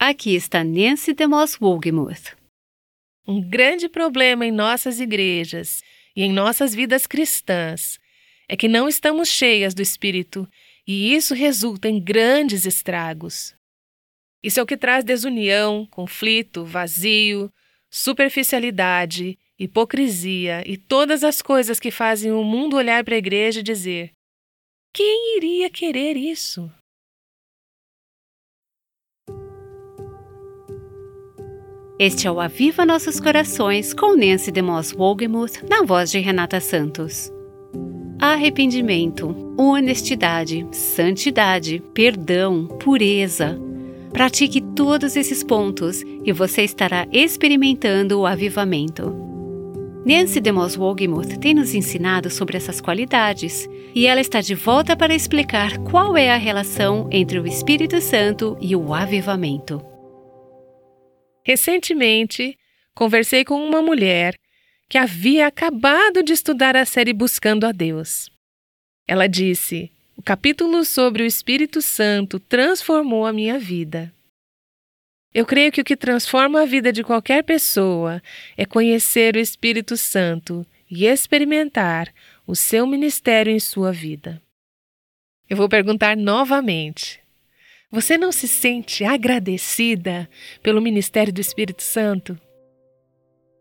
Aqui está Nancy DeMoss Wogemuth. Um grande problema em nossas igrejas e em nossas vidas cristãs é que não estamos cheias do Espírito e isso resulta em grandes estragos. Isso é o que traz desunião, conflito, vazio, superficialidade, hipocrisia e todas as coisas que fazem o mundo olhar para a igreja e dizer: quem iria querer isso? Este é o Aviva Nossos Corações com Nancy DeMoss Wogemuth na voz de Renata Santos. Arrependimento, honestidade, santidade, perdão, pureza. Pratique todos esses pontos e você estará experimentando o avivamento. Nancy DeMoss Wogemuth tem nos ensinado sobre essas qualidades e ela está de volta para explicar qual é a relação entre o Espírito Santo e o avivamento. Recentemente, conversei com uma mulher que havia acabado de estudar a série Buscando a Deus. Ela disse: O capítulo sobre o Espírito Santo transformou a minha vida. Eu creio que o que transforma a vida de qualquer pessoa é conhecer o Espírito Santo e experimentar o seu ministério em sua vida. Eu vou perguntar novamente: você não se sente agradecida pelo ministério do Espírito Santo?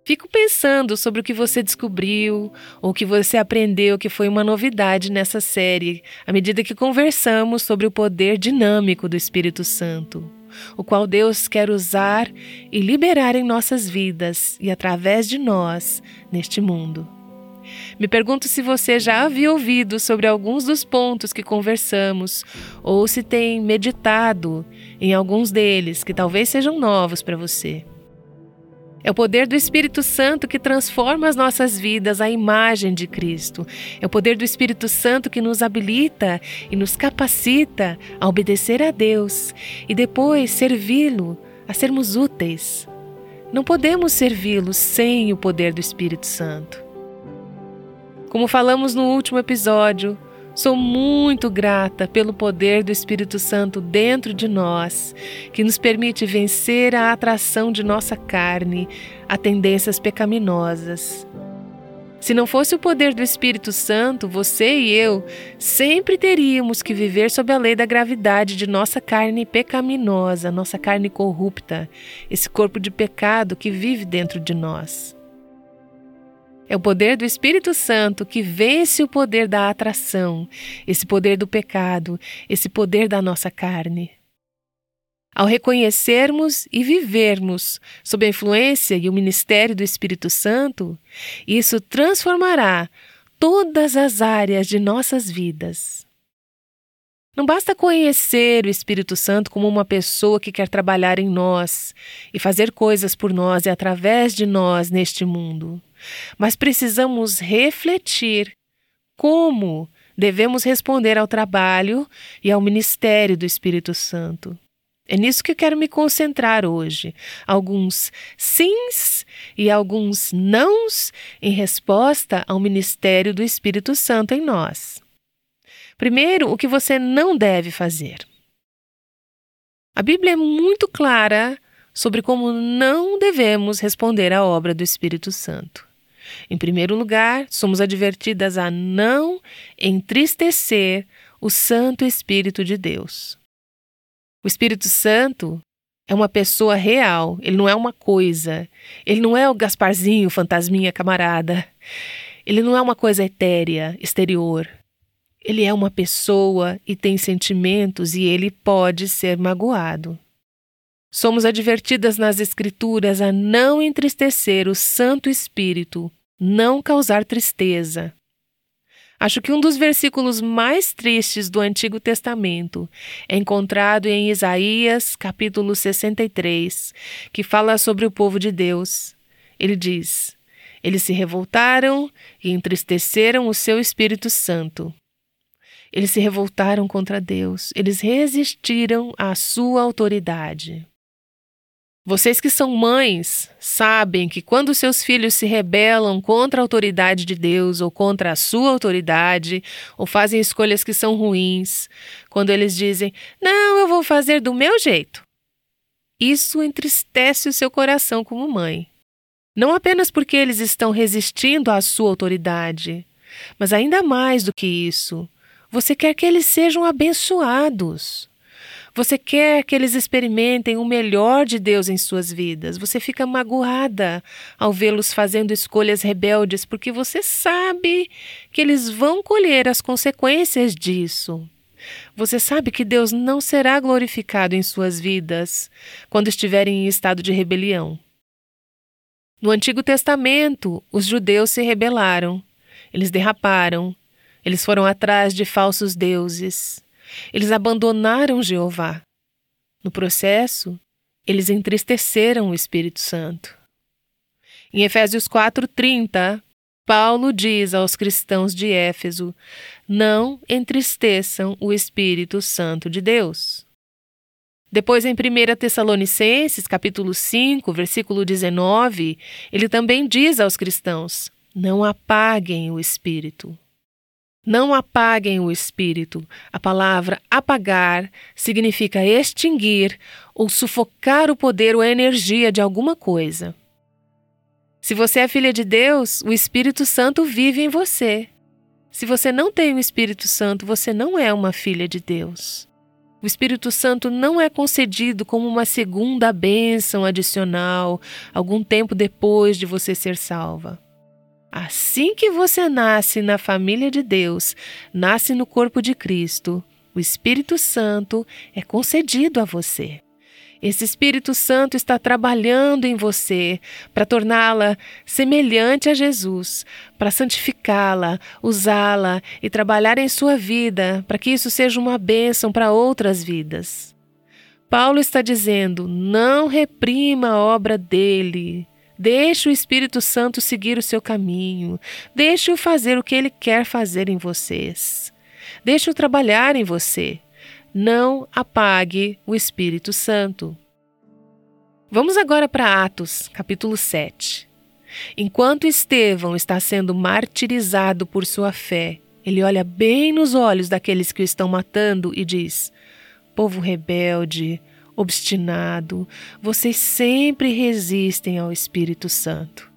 Fico pensando sobre o que você descobriu ou que você aprendeu que foi uma novidade nessa série, à medida que conversamos sobre o poder dinâmico do Espírito Santo, o qual Deus quer usar e liberar em nossas vidas e através de nós neste mundo. Me pergunto se você já havia ouvido sobre alguns dos pontos que conversamos ou se tem meditado em alguns deles que talvez sejam novos para você. É o poder do Espírito Santo que transforma as nossas vidas à imagem de Cristo. É o poder do Espírito Santo que nos habilita e nos capacita a obedecer a Deus e depois servi-lo, a sermos úteis. Não podemos servi-lo sem o poder do Espírito Santo. Como falamos no último episódio, sou muito grata pelo poder do Espírito Santo dentro de nós, que nos permite vencer a atração de nossa carne a tendências pecaminosas. Se não fosse o poder do Espírito Santo, você e eu sempre teríamos que viver sob a lei da gravidade de nossa carne pecaminosa, nossa carne corrupta, esse corpo de pecado que vive dentro de nós. É o poder do Espírito Santo que vence o poder da atração, esse poder do pecado, esse poder da nossa carne. Ao reconhecermos e vivermos sob a influência e o ministério do Espírito Santo, isso transformará todas as áreas de nossas vidas. Não basta conhecer o Espírito Santo como uma pessoa que quer trabalhar em nós e fazer coisas por nós e através de nós neste mundo, mas precisamos refletir como devemos responder ao trabalho e ao ministério do Espírito Santo. É nisso que eu quero me concentrar hoje. Alguns sims e alguns nãos em resposta ao ministério do Espírito Santo em nós. Primeiro, o que você não deve fazer. A Bíblia é muito clara sobre como não devemos responder à obra do Espírito Santo. Em primeiro lugar, somos advertidas a não entristecer o Santo Espírito de Deus. O Espírito Santo é uma pessoa real, ele não é uma coisa. Ele não é o Gasparzinho, fantasminha camarada. Ele não é uma coisa etérea, exterior. Ele é uma pessoa e tem sentimentos e ele pode ser magoado. Somos advertidas nas Escrituras a não entristecer o Santo Espírito, não causar tristeza. Acho que um dos versículos mais tristes do Antigo Testamento é encontrado em Isaías, capítulo 63, que fala sobre o povo de Deus. Ele diz: Eles se revoltaram e entristeceram o seu Espírito Santo. Eles se revoltaram contra Deus, eles resistiram à sua autoridade. Vocês que são mães sabem que quando seus filhos se rebelam contra a autoridade de Deus ou contra a sua autoridade, ou fazem escolhas que são ruins, quando eles dizem: Não, eu vou fazer do meu jeito. isso entristece o seu coração como mãe. Não apenas porque eles estão resistindo à sua autoridade, mas ainda mais do que isso, você quer que eles sejam abençoados. Você quer que eles experimentem o melhor de Deus em suas vidas. Você fica magoada ao vê-los fazendo escolhas rebeldes, porque você sabe que eles vão colher as consequências disso. Você sabe que Deus não será glorificado em suas vidas quando estiverem em estado de rebelião. No Antigo Testamento, os judeus se rebelaram, eles derraparam, eles foram atrás de falsos deuses. Eles abandonaram Jeová. No processo, eles entristeceram o Espírito Santo. Em Efésios 4:30, Paulo diz aos cristãos de Éfeso: Não entristeçam o Espírito Santo de Deus. Depois, em 1 Tessalonicenses, capítulo 5, versículo 19, ele também diz aos cristãos: Não apaguem o Espírito. Não apaguem o espírito. A palavra apagar significa extinguir ou sufocar o poder ou a energia de alguma coisa. Se você é filha de Deus, o Espírito Santo vive em você. Se você não tem o Espírito Santo, você não é uma filha de Deus. O Espírito Santo não é concedido como uma segunda bênção adicional, algum tempo depois de você ser salva. Assim que você nasce na família de Deus, nasce no corpo de Cristo, o Espírito Santo é concedido a você. Esse Espírito Santo está trabalhando em você para torná-la semelhante a Jesus, para santificá-la, usá-la e trabalhar em sua vida para que isso seja uma bênção para outras vidas. Paulo está dizendo: não reprima a obra dele. Deixe o Espírito Santo seguir o seu caminho. Deixe-o fazer o que ele quer fazer em vocês. Deixe-o trabalhar em você. Não apague o Espírito Santo. Vamos agora para Atos, capítulo 7. Enquanto Estevão está sendo martirizado por sua fé, ele olha bem nos olhos daqueles que o estão matando e diz: Povo rebelde, obstinado, vocês sempre resistem ao Espírito Santo.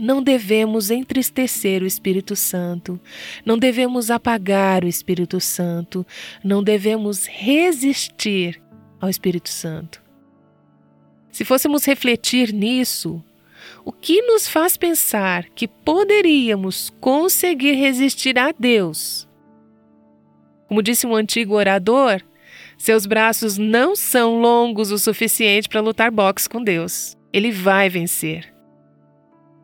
Não devemos entristecer o Espírito Santo, não devemos apagar o Espírito Santo, não devemos resistir ao Espírito Santo. Se fôssemos refletir nisso, o que nos faz pensar que poderíamos conseguir resistir a Deus? Como disse um antigo orador, seus braços não são longos o suficiente para lutar boxe com Deus. Ele vai vencer.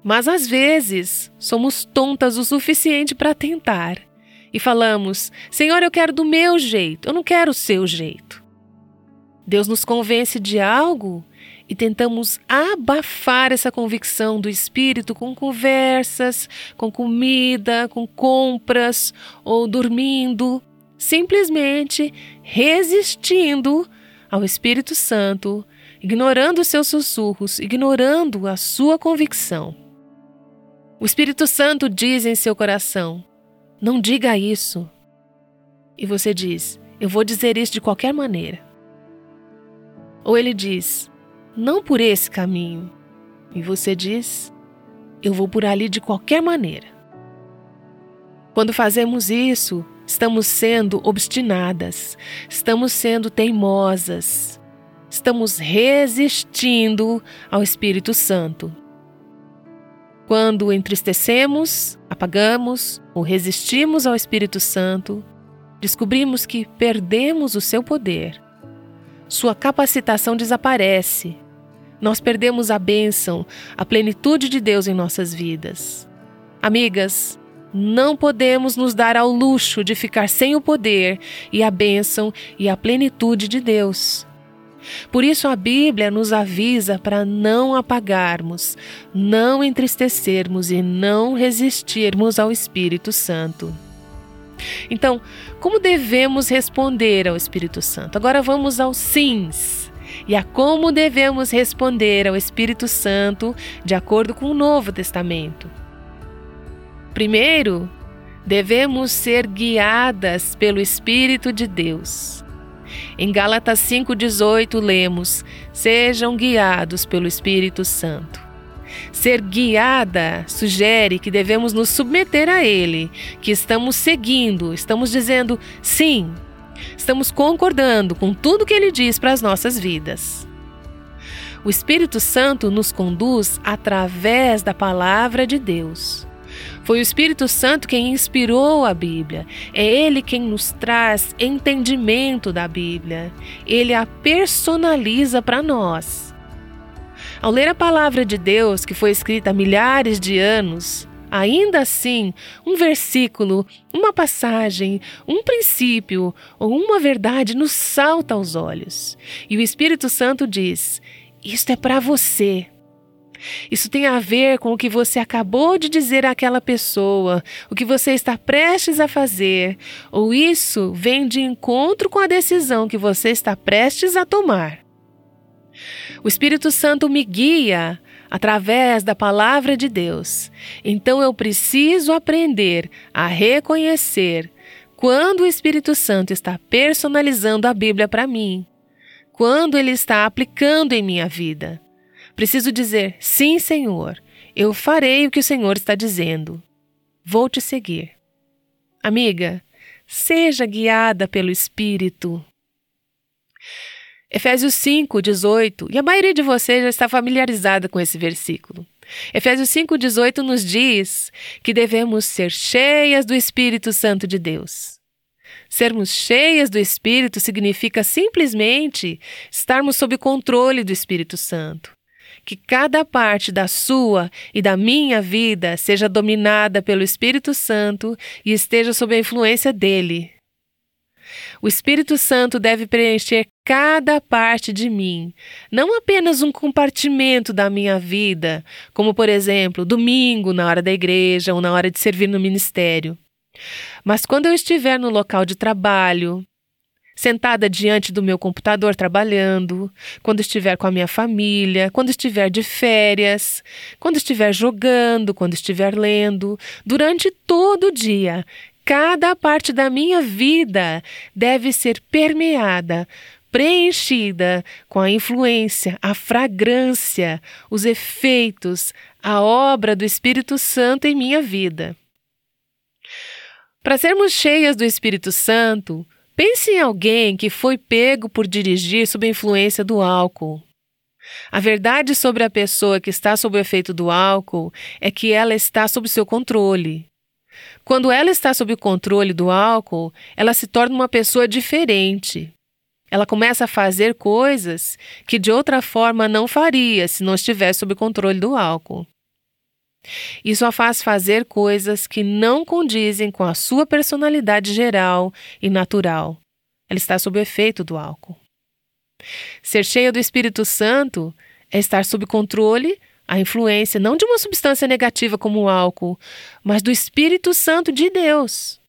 Mas às vezes somos tontas o suficiente para tentar e falamos: Senhor, eu quero do meu jeito, eu não quero o seu jeito. Deus nos convence de algo e tentamos abafar essa convicção do espírito com conversas, com comida, com compras ou dormindo simplesmente resistindo ao Espírito Santo, ignorando seus sussurros, ignorando a sua convicção. O Espírito Santo diz em seu coração: Não diga isso. E você diz: Eu vou dizer isso de qualquer maneira. Ou ele diz: Não por esse caminho. E você diz: Eu vou por ali de qualquer maneira. Quando fazemos isso, Estamos sendo obstinadas, estamos sendo teimosas, estamos resistindo ao Espírito Santo. Quando entristecemos, apagamos ou resistimos ao Espírito Santo, descobrimos que perdemos o seu poder. Sua capacitação desaparece. Nós perdemos a bênção, a plenitude de Deus em nossas vidas. Amigas, não podemos nos dar ao luxo de ficar sem o poder e a bênção e a plenitude de Deus. Por isso a Bíblia nos avisa para não apagarmos, não entristecermos e não resistirmos ao Espírito Santo. Então, como devemos responder ao Espírito Santo? Agora vamos aos sims e a como devemos responder ao Espírito Santo de acordo com o Novo Testamento. Primeiro, devemos ser guiadas pelo Espírito de Deus. Em Gálatas 5,18 lemos: Sejam guiados pelo Espírito Santo. Ser guiada sugere que devemos nos submeter a Ele, que estamos seguindo, estamos dizendo sim, estamos concordando com tudo que Ele diz para as nossas vidas. O Espírito Santo nos conduz através da palavra de Deus. Foi o Espírito Santo quem inspirou a Bíblia. É ele quem nos traz entendimento da Bíblia. Ele a personaliza para nós. Ao ler a palavra de Deus, que foi escrita há milhares de anos, ainda assim, um versículo, uma passagem, um princípio ou uma verdade nos salta aos olhos. E o Espírito Santo diz: Isto é para você. Isso tem a ver com o que você acabou de dizer àquela pessoa, o que você está prestes a fazer, ou isso vem de encontro com a decisão que você está prestes a tomar. O Espírito Santo me guia através da palavra de Deus. Então eu preciso aprender a reconhecer quando o Espírito Santo está personalizando a Bíblia para mim, quando ele está aplicando em minha vida. Preciso dizer: sim, Senhor, eu farei o que o Senhor está dizendo. Vou te seguir. Amiga, seja guiada pelo Espírito. Efésios 5, 18, e a maioria de vocês já está familiarizada com esse versículo. Efésios 5, 18 nos diz que devemos ser cheias do Espírito Santo de Deus. Sermos cheias do Espírito significa simplesmente estarmos sob controle do Espírito Santo que cada parte da sua e da minha vida seja dominada pelo Espírito Santo e esteja sob a influência dele. O Espírito Santo deve preencher cada parte de mim, não apenas um compartimento da minha vida, como por exemplo, domingo na hora da igreja ou na hora de servir no ministério. Mas quando eu estiver no local de trabalho, sentada diante do meu computador trabalhando, quando estiver com a minha família, quando estiver de férias, quando estiver jogando, quando estiver lendo, durante todo o dia. Cada parte da minha vida deve ser permeada, preenchida com a influência, a fragrância, os efeitos, a obra do Espírito Santo em minha vida. Para sermos cheias do Espírito Santo, Pense em alguém que foi pego por dirigir sob a influência do álcool. A verdade sobre a pessoa que está sob o efeito do álcool é que ela está sob seu controle. Quando ela está sob o controle do álcool, ela se torna uma pessoa diferente. Ela começa a fazer coisas que de outra forma não faria se não estivesse sob o controle do álcool. Isso a faz fazer coisas que não condizem com a sua personalidade geral e natural. Ela está sob o efeito do álcool. Ser cheia do Espírito Santo é estar sob controle, a influência não de uma substância negativa como o álcool, mas do Espírito Santo de Deus.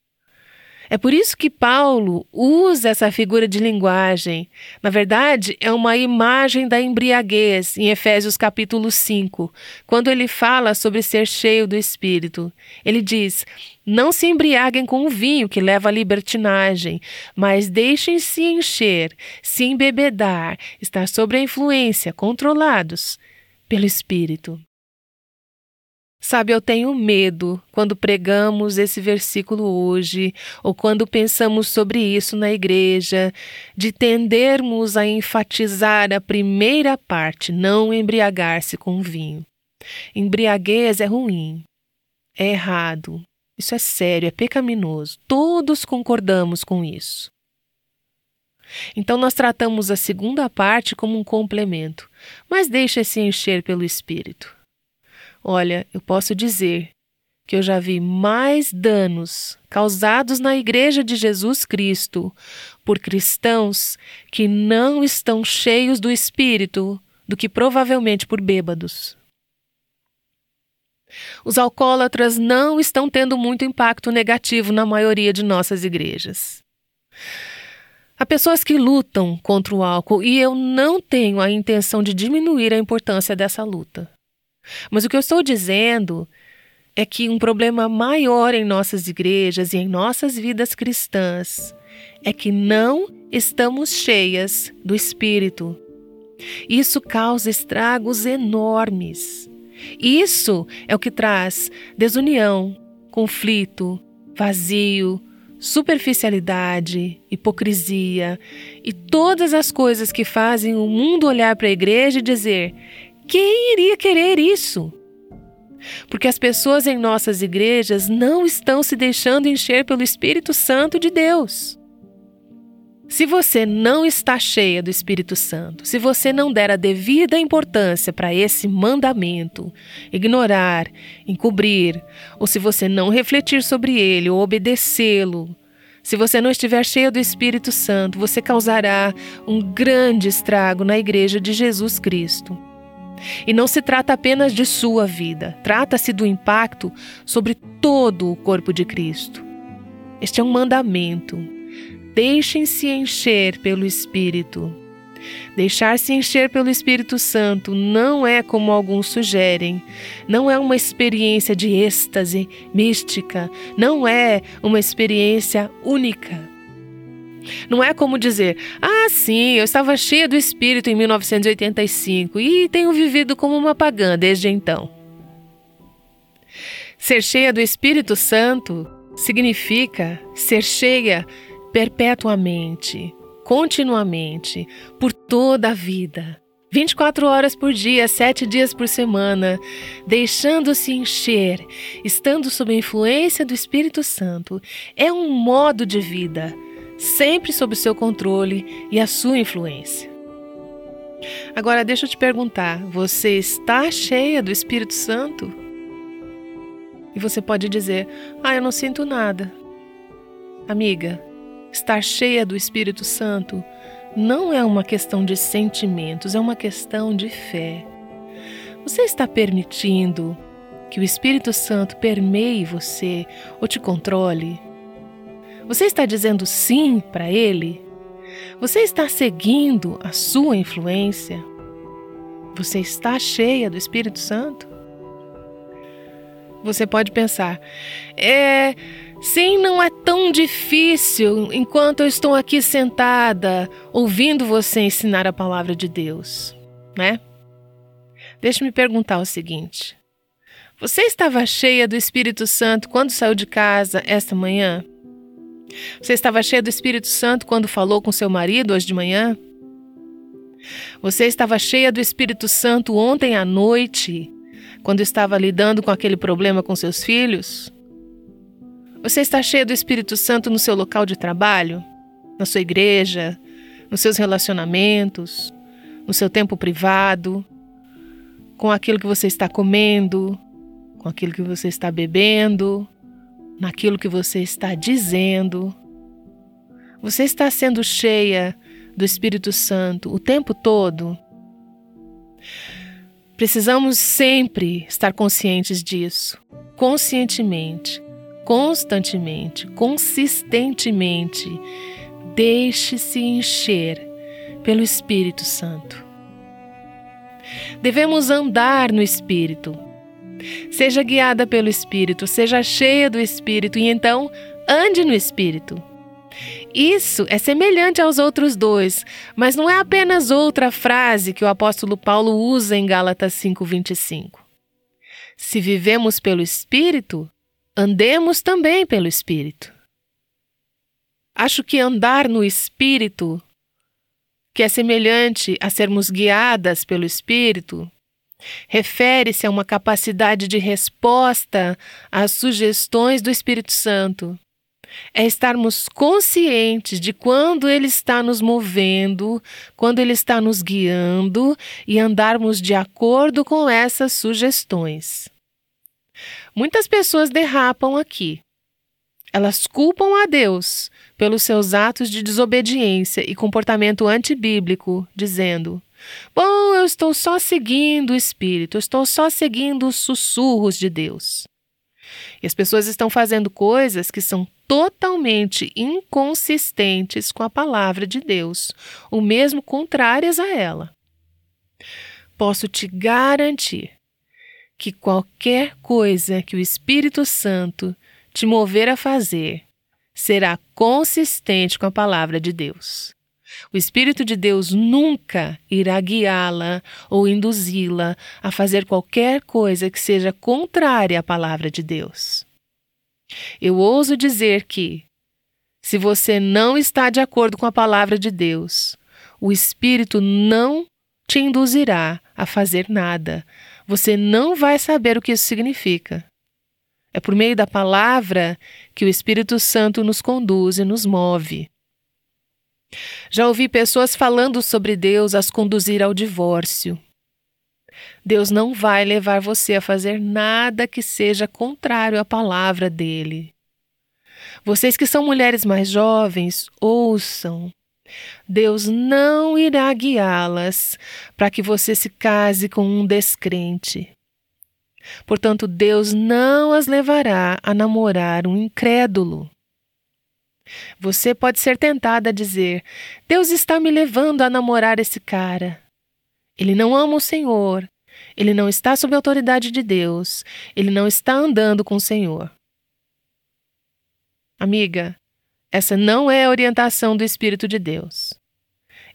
É por isso que Paulo usa essa figura de linguagem. Na verdade, é uma imagem da embriaguez em Efésios capítulo 5, quando ele fala sobre ser cheio do Espírito. Ele diz: Não se embriaguem com o vinho que leva à libertinagem, mas deixem-se encher, se embebedar, estar sob a influência, controlados pelo Espírito. Sabe, eu tenho medo quando pregamos esse versículo hoje, ou quando pensamos sobre isso na igreja, de tendermos a enfatizar a primeira parte, não embriagar-se com vinho. Embriaguez é ruim, é errado, isso é sério, é pecaminoso. Todos concordamos com isso. Então, nós tratamos a segunda parte como um complemento, mas deixa-se encher pelo Espírito. Olha, eu posso dizer que eu já vi mais danos causados na Igreja de Jesus Cristo por cristãos que não estão cheios do Espírito do que provavelmente por bêbados. Os alcoólatras não estão tendo muito impacto negativo na maioria de nossas igrejas. Há pessoas que lutam contra o álcool e eu não tenho a intenção de diminuir a importância dessa luta. Mas o que eu estou dizendo é que um problema maior em nossas igrejas e em nossas vidas cristãs é que não estamos cheias do Espírito. Isso causa estragos enormes. Isso é o que traz desunião, conflito, vazio, superficialidade, hipocrisia e todas as coisas que fazem o mundo olhar para a igreja e dizer: quem iria querer isso? Porque as pessoas em nossas igrejas não estão se deixando encher pelo Espírito Santo de Deus. Se você não está cheia do Espírito Santo, se você não der a devida importância para esse mandamento, ignorar, encobrir, ou se você não refletir sobre ele ou obedecê-lo, se você não estiver cheia do Espírito Santo, você causará um grande estrago na igreja de Jesus Cristo. E não se trata apenas de sua vida, trata-se do impacto sobre todo o corpo de Cristo. Este é um mandamento, Deixem-se encher pelo Espírito. Deixar-se encher pelo Espírito Santo não é como alguns sugerem, não é uma experiência de êxtase mística, não é uma experiência única. Não é como dizer, ah, sim, eu estava cheia do Espírito em 1985 e tenho vivido como uma pagã desde então. Ser cheia do Espírito Santo significa ser cheia perpetuamente, continuamente, por toda a vida. 24 horas por dia, 7 dias por semana, deixando-se encher, estando sob a influência do Espírito Santo, é um modo de vida, sempre sob seu controle e a sua influência. Agora deixa eu te perguntar: você está cheia do Espírito Santo? E você pode dizer: Ah, eu não sinto nada. Amiga, Estar cheia do Espírito Santo não é uma questão de sentimentos, é uma questão de fé. Você está permitindo que o Espírito Santo permeie você ou te controle? Você está dizendo sim para ele? Você está seguindo a sua influência? Você está cheia do Espírito Santo? Você pode pensar, é Sim, não é tão difícil enquanto eu estou aqui sentada ouvindo você ensinar a palavra de Deus, né? Deixe-me perguntar o seguinte: Você estava cheia do Espírito Santo quando saiu de casa esta manhã? Você estava cheia do Espírito Santo quando falou com seu marido hoje de manhã? Você estava cheia do Espírito Santo ontem à noite, quando estava lidando com aquele problema com seus filhos? Você está cheio do Espírito Santo no seu local de trabalho, na sua igreja, nos seus relacionamentos, no seu tempo privado, com aquilo que você está comendo, com aquilo que você está bebendo, naquilo que você está dizendo. Você está sendo cheia do Espírito Santo o tempo todo? Precisamos sempre estar conscientes disso, conscientemente, constantemente, consistentemente. Deixe-se encher pelo Espírito Santo. Devemos andar no Espírito. Seja guiada pelo Espírito, seja cheia do Espírito e então ande no Espírito. Isso é semelhante aos outros dois, mas não é apenas outra frase que o apóstolo Paulo usa em Gálatas 5:25. Se vivemos pelo Espírito, andemos também pelo Espírito. Acho que andar no Espírito, que é semelhante a sermos guiadas pelo Espírito, refere-se a uma capacidade de resposta às sugestões do Espírito Santo. É estarmos conscientes de quando Ele está nos movendo, quando Ele está nos guiando e andarmos de acordo com essas sugestões. Muitas pessoas derrapam aqui. Elas culpam a Deus pelos seus atos de desobediência e comportamento antibíblico, dizendo: Bom, eu estou só seguindo o Espírito, eu estou só seguindo os sussurros de Deus. E as pessoas estão fazendo coisas que são totalmente inconsistentes com a palavra de Deus, ou mesmo contrárias a ela. Posso te garantir que qualquer coisa que o Espírito Santo te mover a fazer, será consistente com a palavra de Deus. O Espírito de Deus nunca irá guiá-la ou induzi-la a fazer qualquer coisa que seja contrária à palavra de Deus. Eu ouso dizer que, se você não está de acordo com a palavra de Deus, o Espírito não te induzirá a fazer nada. Você não vai saber o que isso significa. É por meio da palavra que o Espírito Santo nos conduz e nos move. Já ouvi pessoas falando sobre Deus as conduzir ao divórcio. Deus não vai levar você a fazer nada que seja contrário à palavra dele. Vocês que são mulheres mais jovens, ouçam. Deus não irá guiá-las para que você se case com um descrente. Portanto, Deus não as levará a namorar um incrédulo. Você pode ser tentada a dizer: Deus está me levando a namorar esse cara. Ele não ama o Senhor. Ele não está sob a autoridade de Deus. Ele não está andando com o Senhor. Amiga, essa não é a orientação do Espírito de Deus.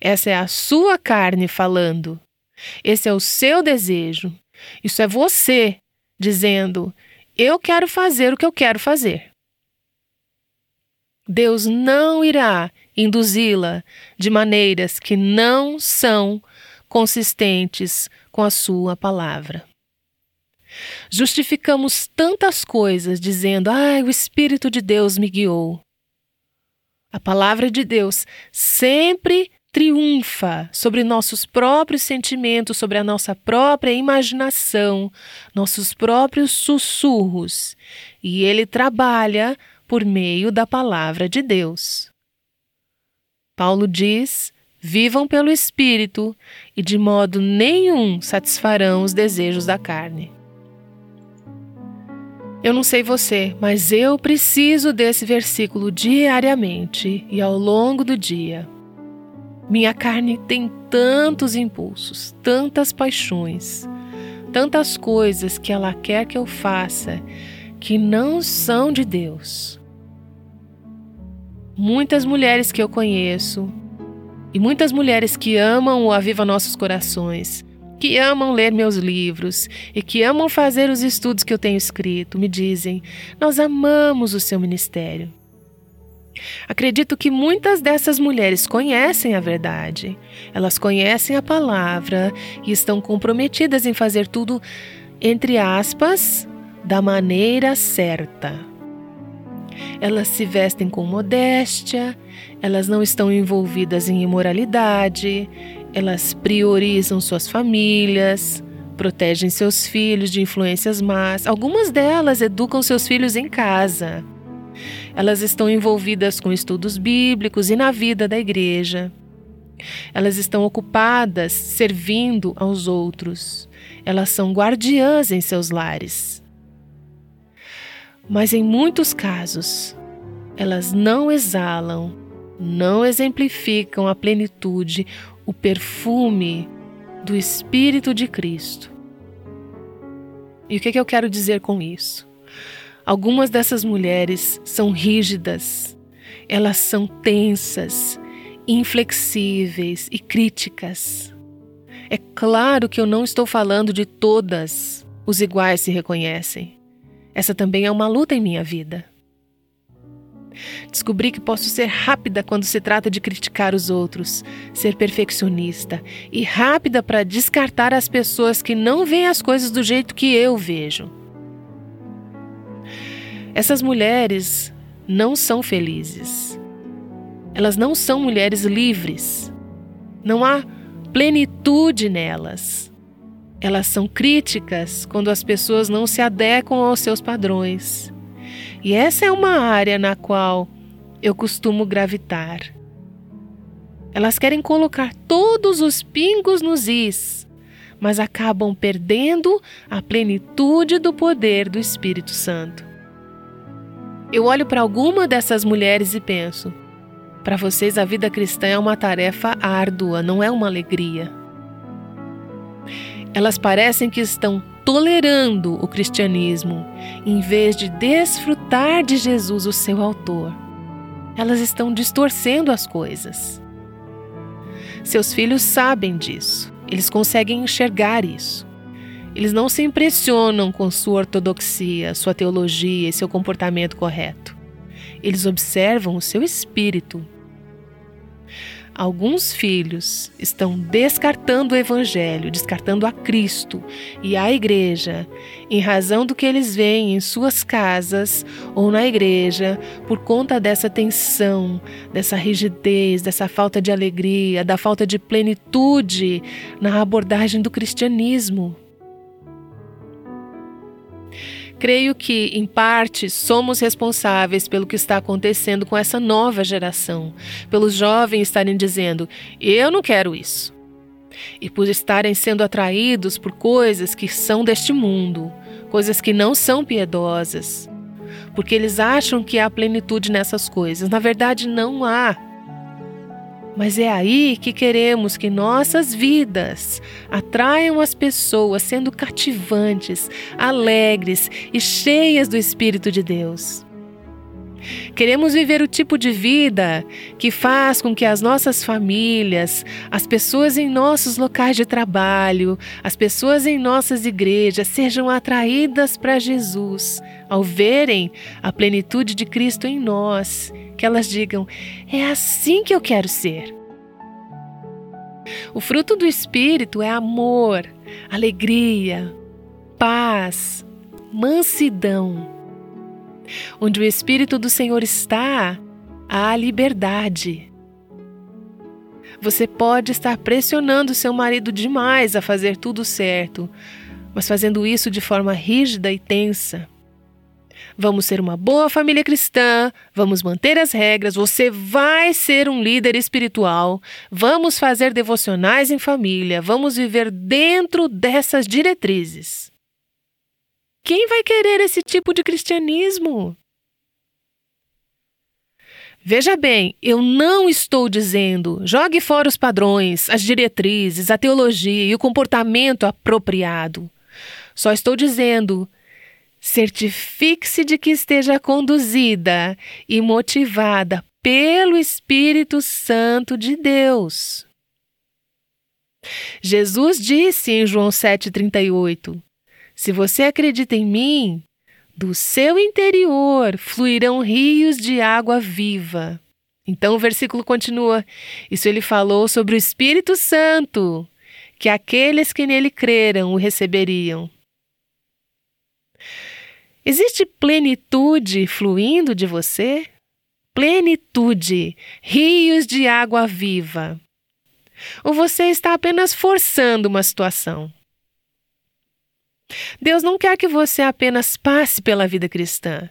Essa é a sua carne falando. Esse é o seu desejo. Isso é você dizendo: Eu quero fazer o que eu quero fazer. Deus não irá induzi-la de maneiras que não são consistentes com a Sua palavra. Justificamos tantas coisas dizendo: Ah, o Espírito de Deus me guiou. A palavra de Deus sempre triunfa sobre nossos próprios sentimentos, sobre a nossa própria imaginação, nossos próprios sussurros, e ele trabalha por meio da palavra de Deus. Paulo diz: vivam pelo Espírito e de modo nenhum satisfarão os desejos da carne. Eu não sei você, mas eu preciso desse versículo diariamente e ao longo do dia. Minha carne tem tantos impulsos, tantas paixões, tantas coisas que ela quer que eu faça que não são de Deus. Muitas mulheres que eu conheço e muitas mulheres que amam o Aviva Nossos Corações, que amam ler meus livros e que amam fazer os estudos que eu tenho escrito, me dizem: Nós amamos o seu ministério. Acredito que muitas dessas mulheres conhecem a verdade, elas conhecem a palavra e estão comprometidas em fazer tudo, entre aspas, da maneira certa. Elas se vestem com modéstia, elas não estão envolvidas em imoralidade, elas priorizam suas famílias, protegem seus filhos de influências más. Algumas delas educam seus filhos em casa. Elas estão envolvidas com estudos bíblicos e na vida da igreja. Elas estão ocupadas servindo aos outros. Elas são guardiãs em seus lares. Mas em muitos casos, elas não exalam, não exemplificam a plenitude, o perfume do Espírito de Cristo. E o que, é que eu quero dizer com isso? Algumas dessas mulheres são rígidas, elas são tensas, inflexíveis e críticas. É claro que eu não estou falando de todas os iguais se reconhecem. Essa também é uma luta em minha vida. Descobri que posso ser rápida quando se trata de criticar os outros, ser perfeccionista e rápida para descartar as pessoas que não veem as coisas do jeito que eu vejo. Essas mulheres não são felizes. Elas não são mulheres livres. Não há plenitude nelas. Elas são críticas quando as pessoas não se adequam aos seus padrões. E essa é uma área na qual eu costumo gravitar. Elas querem colocar todos os pingos nos is, mas acabam perdendo a plenitude do poder do Espírito Santo. Eu olho para alguma dessas mulheres e penso: para vocês a vida cristã é uma tarefa árdua, não é uma alegria. Elas parecem que estão tolerando o cristianismo, em vez de desfrutar de Jesus, o seu autor. elas estão distorcendo as coisas. Seus filhos sabem disso, eles conseguem enxergar isso. Eles não se impressionam com sua ortodoxia, sua teologia e seu comportamento correto. Eles observam o seu espírito. Alguns filhos estão descartando o Evangelho, descartando a Cristo e a Igreja, em razão do que eles veem em suas casas ou na igreja, por conta dessa tensão, dessa rigidez, dessa falta de alegria, da falta de plenitude na abordagem do cristianismo. Creio que, em parte, somos responsáveis pelo que está acontecendo com essa nova geração, pelos jovens estarem dizendo: eu não quero isso. E por estarem sendo atraídos por coisas que são deste mundo, coisas que não são piedosas. Porque eles acham que há plenitude nessas coisas. Na verdade, não há. Mas é aí que queremos que nossas vidas atraiam as pessoas sendo cativantes, alegres e cheias do Espírito de Deus. Queremos viver o tipo de vida que faz com que as nossas famílias, as pessoas em nossos locais de trabalho, as pessoas em nossas igrejas sejam atraídas para Jesus ao verem a plenitude de Cristo em nós que elas digam: é assim que eu quero ser. O fruto do Espírito é amor, alegria, paz, mansidão. Onde o Espírito do Senhor está, há liberdade. Você pode estar pressionando seu marido demais a fazer tudo certo, mas fazendo isso de forma rígida e tensa. Vamos ser uma boa família cristã, vamos manter as regras, você vai ser um líder espiritual, vamos fazer devocionais em família, vamos viver dentro dessas diretrizes. Quem vai querer esse tipo de cristianismo? Veja bem, eu não estou dizendo jogue fora os padrões, as diretrizes, a teologia e o comportamento apropriado. Só estou dizendo Certifique-se de que esteja conduzida e motivada pelo Espírito Santo de Deus. Jesus disse em João 7,38: Se você acredita em mim, do seu interior fluirão rios de água viva. Então o versículo continua. Isso ele falou sobre o Espírito Santo, que aqueles que nele creram o receberiam. Existe plenitude fluindo de você? Plenitude, rios de água viva. Ou você está apenas forçando uma situação? Deus não quer que você apenas passe pela vida cristã.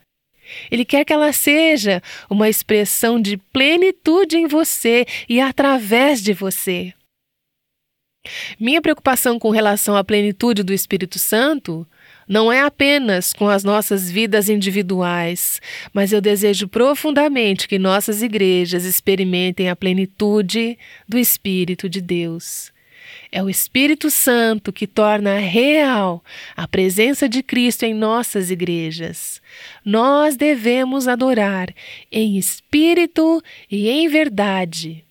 Ele quer que ela seja uma expressão de plenitude em você e através de você. Minha preocupação com relação à plenitude do Espírito Santo não é apenas com as nossas vidas individuais, mas eu desejo profundamente que nossas igrejas experimentem a plenitude do Espírito de Deus. É o Espírito Santo que torna real a presença de Cristo em nossas igrejas. Nós devemos adorar em espírito e em verdade.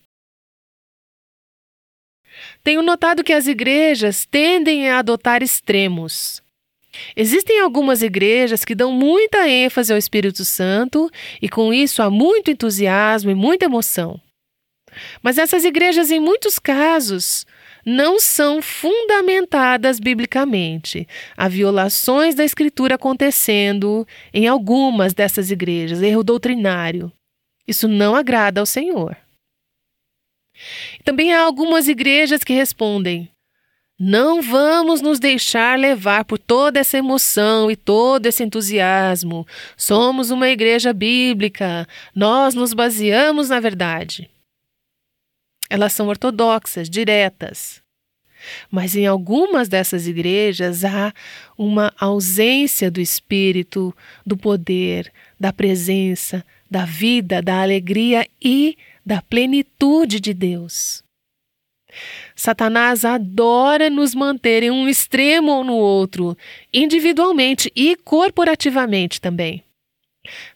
Tenho notado que as igrejas tendem a adotar extremos. Existem algumas igrejas que dão muita ênfase ao Espírito Santo e com isso há muito entusiasmo e muita emoção. Mas essas igrejas, em muitos casos, não são fundamentadas biblicamente. Há violações da Escritura acontecendo em algumas dessas igrejas, erro doutrinário. Isso não agrada ao Senhor. Também há algumas igrejas que respondem: não vamos nos deixar levar por toda essa emoção e todo esse entusiasmo. Somos uma igreja bíblica, nós nos baseamos na verdade. Elas são ortodoxas, diretas. Mas em algumas dessas igrejas há uma ausência do espírito, do poder, da presença, da vida, da alegria e da plenitude de Deus. Satanás adora nos manter em um extremo ou no outro, individualmente e corporativamente também.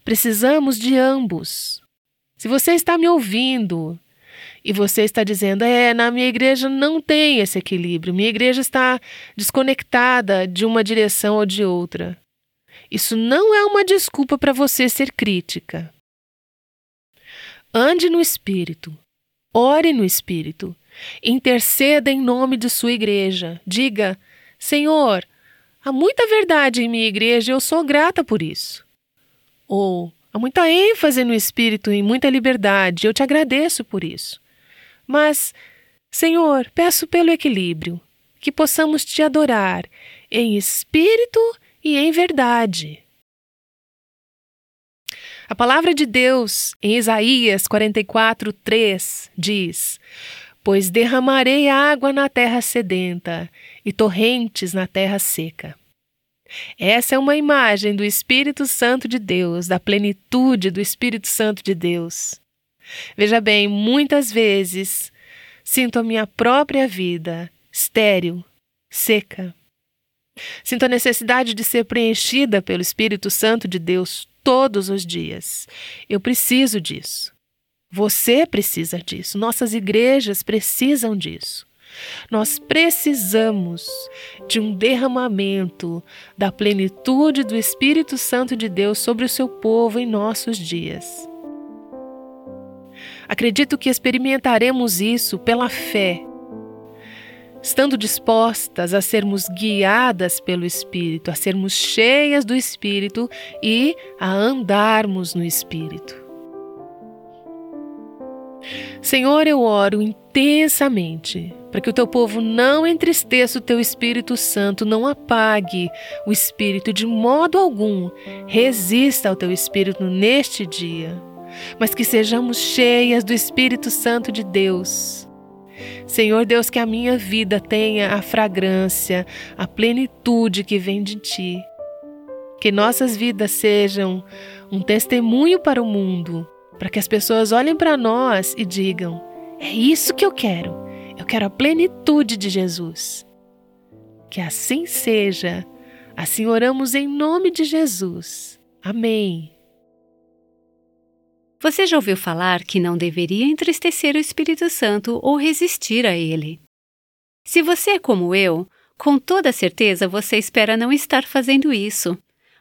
Precisamos de ambos. Se você está me ouvindo e você está dizendo, é, na minha igreja não tem esse equilíbrio, minha igreja está desconectada de uma direção ou de outra. Isso não é uma desculpa para você ser crítica. Ande no Espírito, ore no Espírito, interceda em nome de sua igreja. Diga: Senhor, há muita verdade em minha igreja e eu sou grata por isso. Ou há muita ênfase no Espírito e muita liberdade, eu te agradeço por isso. Mas, Senhor, peço pelo equilíbrio, que possamos te adorar em espírito e em verdade. A palavra de Deus em Isaías 44, 3 diz: Pois derramarei água na terra sedenta e torrentes na terra seca. Essa é uma imagem do Espírito Santo de Deus, da plenitude do Espírito Santo de Deus. Veja bem, muitas vezes sinto a minha própria vida estéril, seca. Sinto a necessidade de ser preenchida pelo Espírito Santo de Deus todos os dias. Eu preciso disso. Você precisa disso. Nossas igrejas precisam disso. Nós precisamos de um derramamento da plenitude do Espírito Santo de Deus sobre o seu povo em nossos dias. Acredito que experimentaremos isso pela fé, estando dispostas a sermos guiadas pelo Espírito, a sermos cheias do Espírito e a andarmos no Espírito. Senhor, eu oro intensamente para que o teu povo não entristeça o teu Espírito Santo, não apague o Espírito de modo algum, resista ao teu Espírito neste dia, mas que sejamos cheias do Espírito Santo de Deus. Senhor Deus, que a minha vida tenha a fragrância, a plenitude que vem de Ti. Que nossas vidas sejam um testemunho para o mundo para que as pessoas olhem para nós e digam: é isso que eu quero. Eu quero a plenitude de Jesus. Que assim seja. Assim oramos em nome de Jesus. Amém. Você já ouviu falar que não deveria entristecer o Espírito Santo ou resistir a ele? Se você é como eu, com toda certeza você espera não estar fazendo isso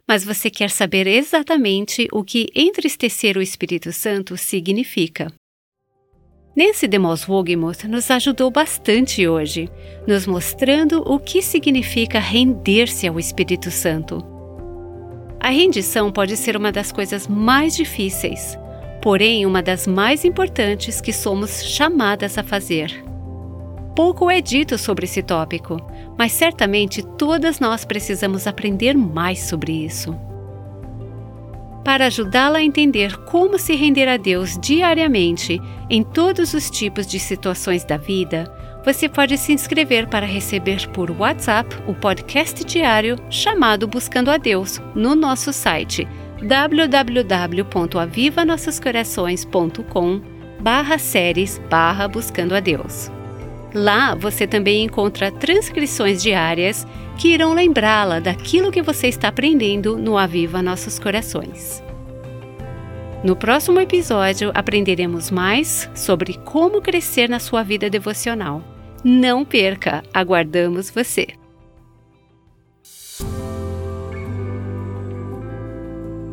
mas você quer saber exatamente o que entristecer o Espírito Santo significa. Nancy DeMoss Wogemuth nos ajudou bastante hoje, nos mostrando o que significa render-se ao Espírito Santo. A rendição pode ser uma das coisas mais difíceis, porém uma das mais importantes que somos chamadas a fazer. Pouco é dito sobre esse tópico, mas certamente todas nós precisamos aprender mais sobre isso. Para ajudá-la a entender como se render a Deus diariamente em todos os tipos de situações da vida, você pode se inscrever para receber por WhatsApp o podcast diário chamado Buscando a Deus no nosso site www.avivanossoscorações.com barra séries barra Buscando a Deus. Lá você também encontra transcrições diárias que irão lembrá-la daquilo que você está aprendendo no Aviva Nossos Corações. No próximo episódio, aprenderemos mais sobre como crescer na sua vida devocional. Não perca, aguardamos você!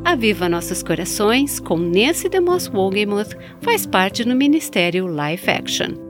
Aviva Nossos Corações, com Nancy DeMoss Wogemuth, faz parte do Ministério Life Action.